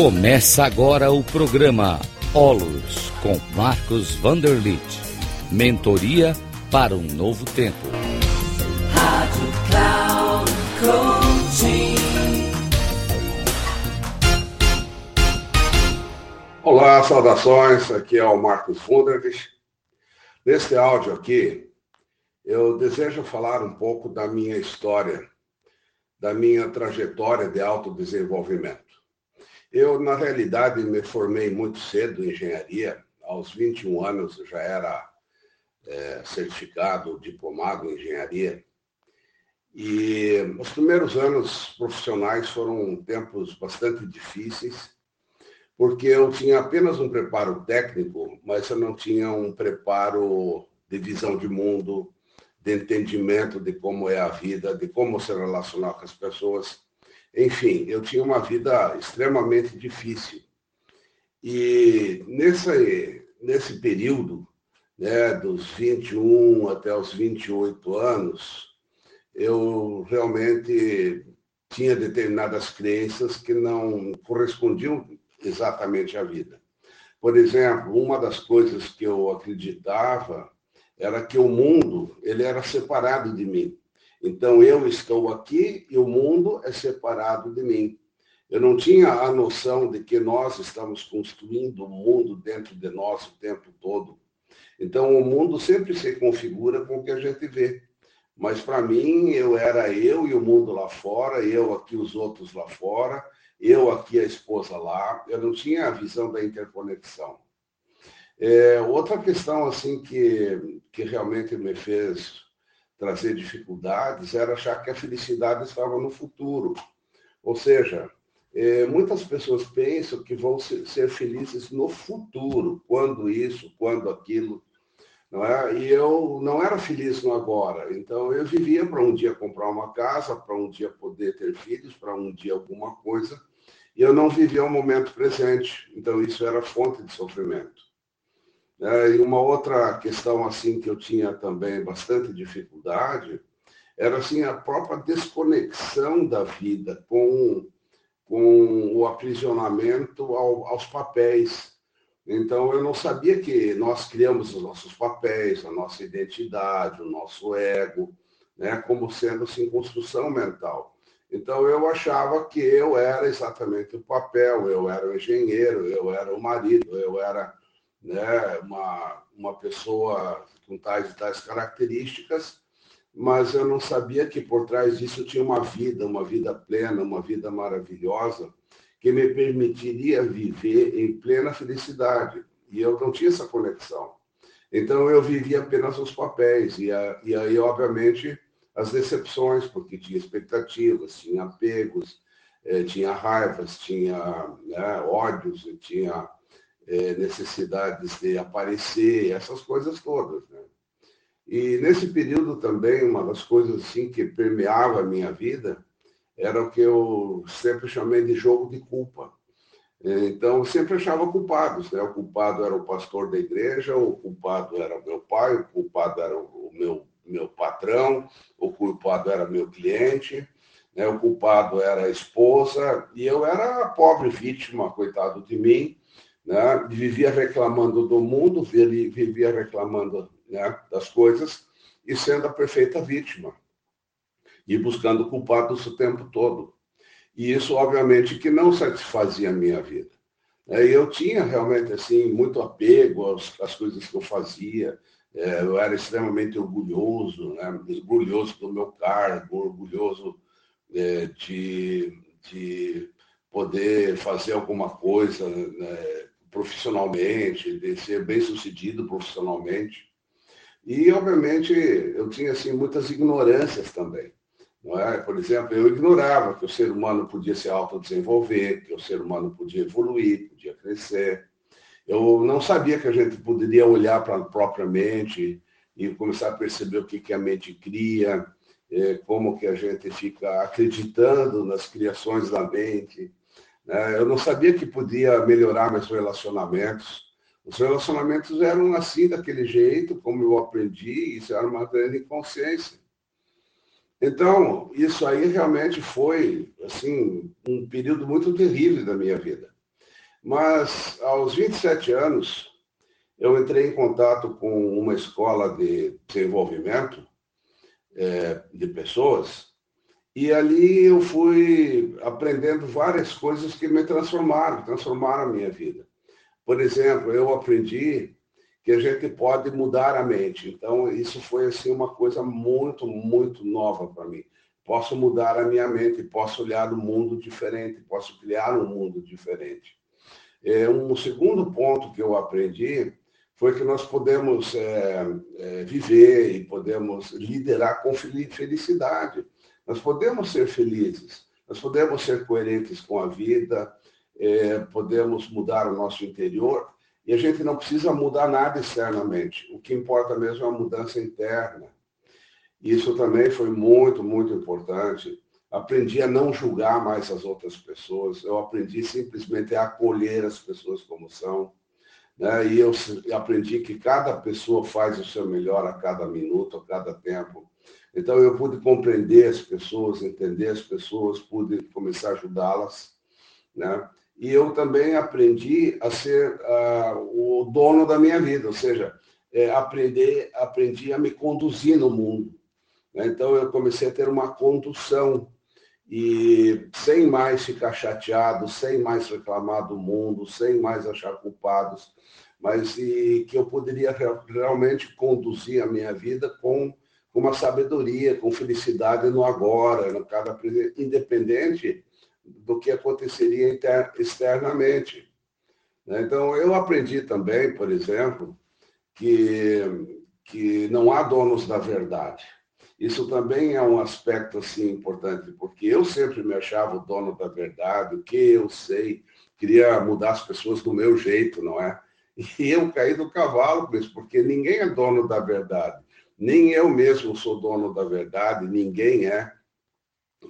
Começa agora o programa Olos com Marcos Vanderlit. Mentoria para um novo tempo. Rádio Cloud Coaching. Olá, saudações. Aqui é o Marcos Vanderlit. Neste áudio aqui, eu desejo falar um pouco da minha história, da minha trajetória de autodesenvolvimento. Eu, na realidade, me formei muito cedo em engenharia. Aos 21 anos eu já era é, certificado, diplomado em engenharia. E os primeiros anos profissionais foram tempos bastante difíceis, porque eu tinha apenas um preparo técnico, mas eu não tinha um preparo de visão de mundo, de entendimento de como é a vida, de como se relacionar com as pessoas. Enfim, eu tinha uma vida extremamente difícil. E nesse, nesse período, né, dos 21 até os 28 anos, eu realmente tinha determinadas crenças que não correspondiam exatamente à vida. Por exemplo, uma das coisas que eu acreditava era que o mundo ele era separado de mim. Então eu estou aqui e o mundo é separado de mim. Eu não tinha a noção de que nós estamos construindo o mundo dentro de nós o tempo todo. Então o mundo sempre se configura com o que a gente vê. Mas para mim eu era eu e o mundo lá fora, eu aqui os outros lá fora, eu aqui a esposa lá. Eu não tinha a visão da interconexão. É, outra questão assim que, que realmente me fez trazer dificuldades era achar que a felicidade estava no futuro. Ou seja, é, muitas pessoas pensam que vão ser felizes no futuro, quando isso, quando aquilo. Não é? E eu não era feliz no agora. Então eu vivia para um dia comprar uma casa, para um dia poder ter filhos, para um dia alguma coisa. E eu não vivia o momento presente. Então isso era fonte de sofrimento. É, e uma outra questão assim que eu tinha também bastante dificuldade era assim a própria desconexão da vida com, com o aprisionamento ao, aos papéis. Então eu não sabia que nós criamos os nossos papéis, a nossa identidade, o nosso ego, né, como sendo assim construção mental. Então eu achava que eu era exatamente o papel, eu era o engenheiro, eu era o marido, eu era né, uma, uma pessoa com tais e tais características, mas eu não sabia que por trás disso tinha uma vida, uma vida plena, uma vida maravilhosa, que me permitiria viver em plena felicidade. E eu não tinha essa conexão. Então eu vivia apenas os papéis, e, a, e aí, obviamente, as decepções, porque tinha expectativas, tinha apegos, eh, tinha raivas, tinha né, ódios, tinha é, necessidades de aparecer, essas coisas todas. Né? E nesse período também, uma das coisas assim que permeava a minha vida era o que eu sempre chamei de jogo de culpa. É, então, eu sempre achava culpados. Né? O culpado era o pastor da igreja, o culpado era meu pai, o culpado era o meu, meu patrão, o culpado era meu cliente, né? o culpado era a esposa, e eu era a pobre vítima, coitado de mim, né? vivia reclamando do mundo, vivia reclamando né, das coisas e sendo a perfeita vítima e buscando culpados o tempo todo. E isso, obviamente, que não satisfazia a minha vida. É, eu tinha realmente assim muito apego às, às coisas que eu fazia. É, eu era extremamente orgulhoso, né? orgulhoso do meu cargo, orgulhoso é, de, de poder fazer alguma coisa né? Profissionalmente, de ser bem sucedido profissionalmente. E, obviamente, eu tinha assim, muitas ignorâncias também. Não é? Por exemplo, eu ignorava que o ser humano podia se autodesenvolver, que o ser humano podia evoluir, podia crescer. Eu não sabia que a gente poderia olhar para a própria mente e começar a perceber o que, que a mente cria, eh, como que a gente fica acreditando nas criações da mente? Eu não sabia que podia melhorar meus relacionamentos. Os relacionamentos eram assim, daquele jeito, como eu aprendi, isso era uma grande inconsciência. Então, isso aí realmente foi, assim, um período muito terrível da minha vida. Mas aos 27 anos, eu entrei em contato com uma escola de desenvolvimento é, de pessoas e ali eu fui aprendendo várias coisas que me transformaram, transformaram a minha vida. Por exemplo, eu aprendi que a gente pode mudar a mente. Então, isso foi assim uma coisa muito, muito nova para mim. Posso mudar a minha mente, posso olhar o mundo diferente, posso criar um mundo diferente. É, um segundo ponto que eu aprendi foi que nós podemos é, é, viver e podemos liderar com felicidade. Nós podemos ser felizes, nós podemos ser coerentes com a vida, é, podemos mudar o nosso interior e a gente não precisa mudar nada externamente. O que importa mesmo é a mudança interna. Isso também foi muito, muito importante. Aprendi a não julgar mais as outras pessoas. Eu aprendi simplesmente a acolher as pessoas como são. Né? E eu aprendi que cada pessoa faz o seu melhor a cada minuto, a cada tempo. Então eu pude compreender as pessoas, entender as pessoas, pude começar a ajudá-las. Né? E eu também aprendi a ser uh, o dono da minha vida, ou seja, é, aprender, aprendi a me conduzir no mundo. Né? Então eu comecei a ter uma condução e sem mais ficar chateado, sem mais reclamar do mundo, sem mais achar culpados, mas e que eu poderia realmente conduzir a minha vida com, uma sabedoria, com felicidade no agora, no cada independente do que aconteceria externamente. Né? Então eu aprendi também, por exemplo, que que não há donos da verdade. Isso também é um aspecto assim importante, porque eu sempre me achava o dono da verdade, o que eu sei, queria mudar as pessoas do meu jeito, não é? E eu caí do cavalo com isso, porque ninguém é dono da verdade. Nem eu mesmo sou dono da verdade, ninguém é.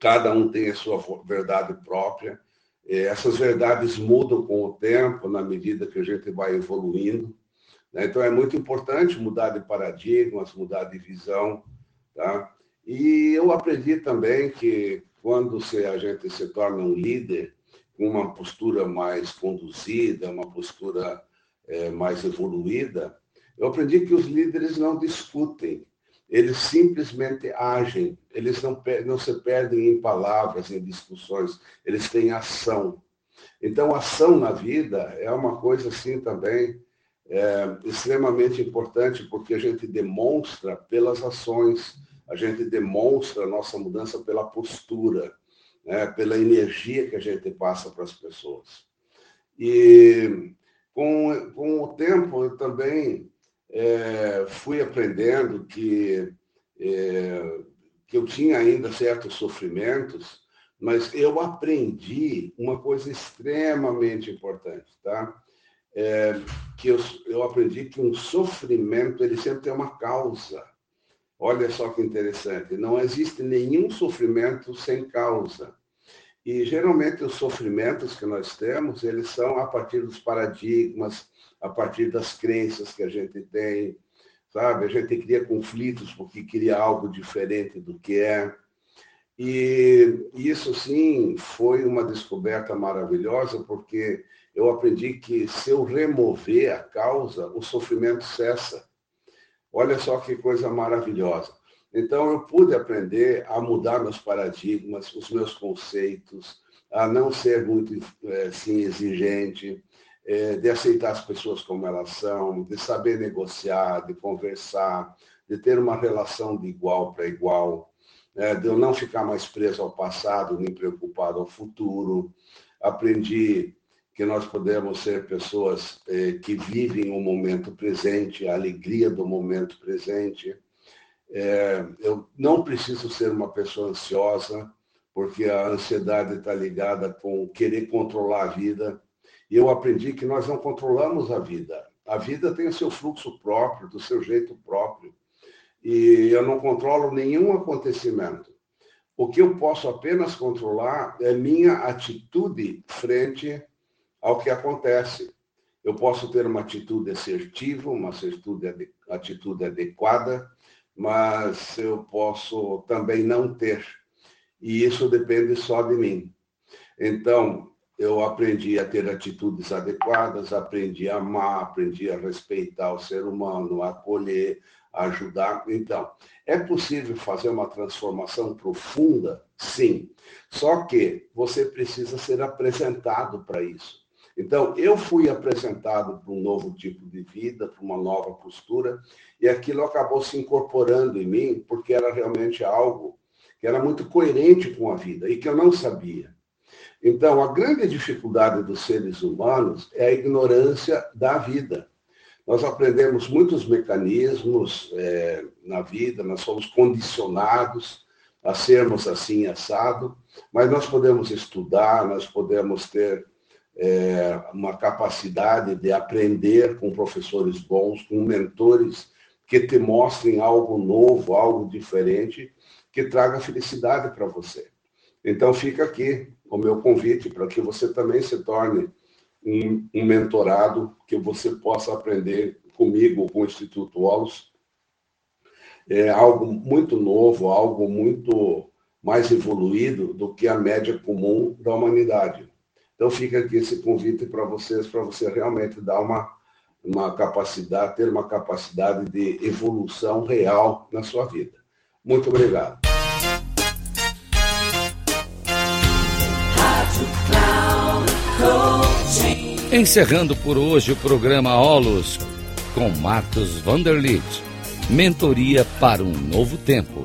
Cada um tem a sua verdade própria. Essas verdades mudam com o tempo, na medida que a gente vai evoluindo. Né? Então é muito importante mudar de paradigmas, mudar de visão Tá? E eu aprendi também que quando se, a gente se torna um líder, com uma postura mais conduzida, uma postura é, mais evoluída, eu aprendi que os líderes não discutem, eles simplesmente agem, eles não, não se perdem em palavras, em discussões, eles têm ação. Então, ação na vida é uma coisa assim também é, extremamente importante, porque a gente demonstra pelas ações, a gente demonstra a nossa mudança pela postura, né, pela energia que a gente passa para as pessoas. E com, com o tempo eu também é, fui aprendendo que, é, que eu tinha ainda certos sofrimentos, mas eu aprendi uma coisa extremamente importante, tá? É, que eu, eu aprendi que um sofrimento ele sempre tem uma causa. Olha só que interessante, não existe nenhum sofrimento sem causa. E geralmente os sofrimentos que nós temos, eles são a partir dos paradigmas, a partir das crenças que a gente tem, sabe? A gente cria conflitos porque cria algo diferente do que é. E isso sim foi uma descoberta maravilhosa, porque eu aprendi que se eu remover a causa, o sofrimento cessa. Olha só que coisa maravilhosa. Então, eu pude aprender a mudar meus paradigmas, os meus conceitos, a não ser muito assim, exigente, é, de aceitar as pessoas como elas são, de saber negociar, de conversar, de ter uma relação de igual para igual, né, de eu não ficar mais preso ao passado, nem preocupado ao futuro. Aprendi que nós podemos ser pessoas eh, que vivem o momento presente, a alegria do momento presente. É, eu não preciso ser uma pessoa ansiosa, porque a ansiedade está ligada com querer controlar a vida. E eu aprendi que nós não controlamos a vida. A vida tem o seu fluxo próprio, do seu jeito próprio. E eu não controlo nenhum acontecimento. O que eu posso apenas controlar é minha atitude frente ao que acontece. Eu posso ter uma atitude assertiva, uma atitude, adequada, mas eu posso também não ter. E isso depende só de mim. Então, eu aprendi a ter atitudes adequadas, aprendi a amar, aprendi a respeitar o ser humano, a acolher, a ajudar. Então, é possível fazer uma transformação profunda? Sim. Só que você precisa ser apresentado para isso. Então, eu fui apresentado para um novo tipo de vida, para uma nova postura, e aquilo acabou se incorporando em mim, porque era realmente algo que era muito coerente com a vida e que eu não sabia. Então, a grande dificuldade dos seres humanos é a ignorância da vida. Nós aprendemos muitos mecanismos é, na vida, nós somos condicionados a sermos assim assado, mas nós podemos estudar, nós podemos ter é, uma capacidade de aprender com professores bons, com mentores que te mostrem algo novo, algo diferente, que traga felicidade para você. Então fica aqui o meu convite para que você também se torne um, um, mentorado, que você possa aprender comigo, com o Instituto Olos. É algo muito novo, algo muito mais evoluído do que a média comum da humanidade. Então fica aqui esse convite para vocês, para você realmente dar uma, uma capacidade, ter uma capacidade de evolução real na sua vida. Muito obrigado. Encerrando por hoje o programa Olos com Marcos Vanderlit. Mentoria para um novo tempo.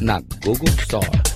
na Google Store.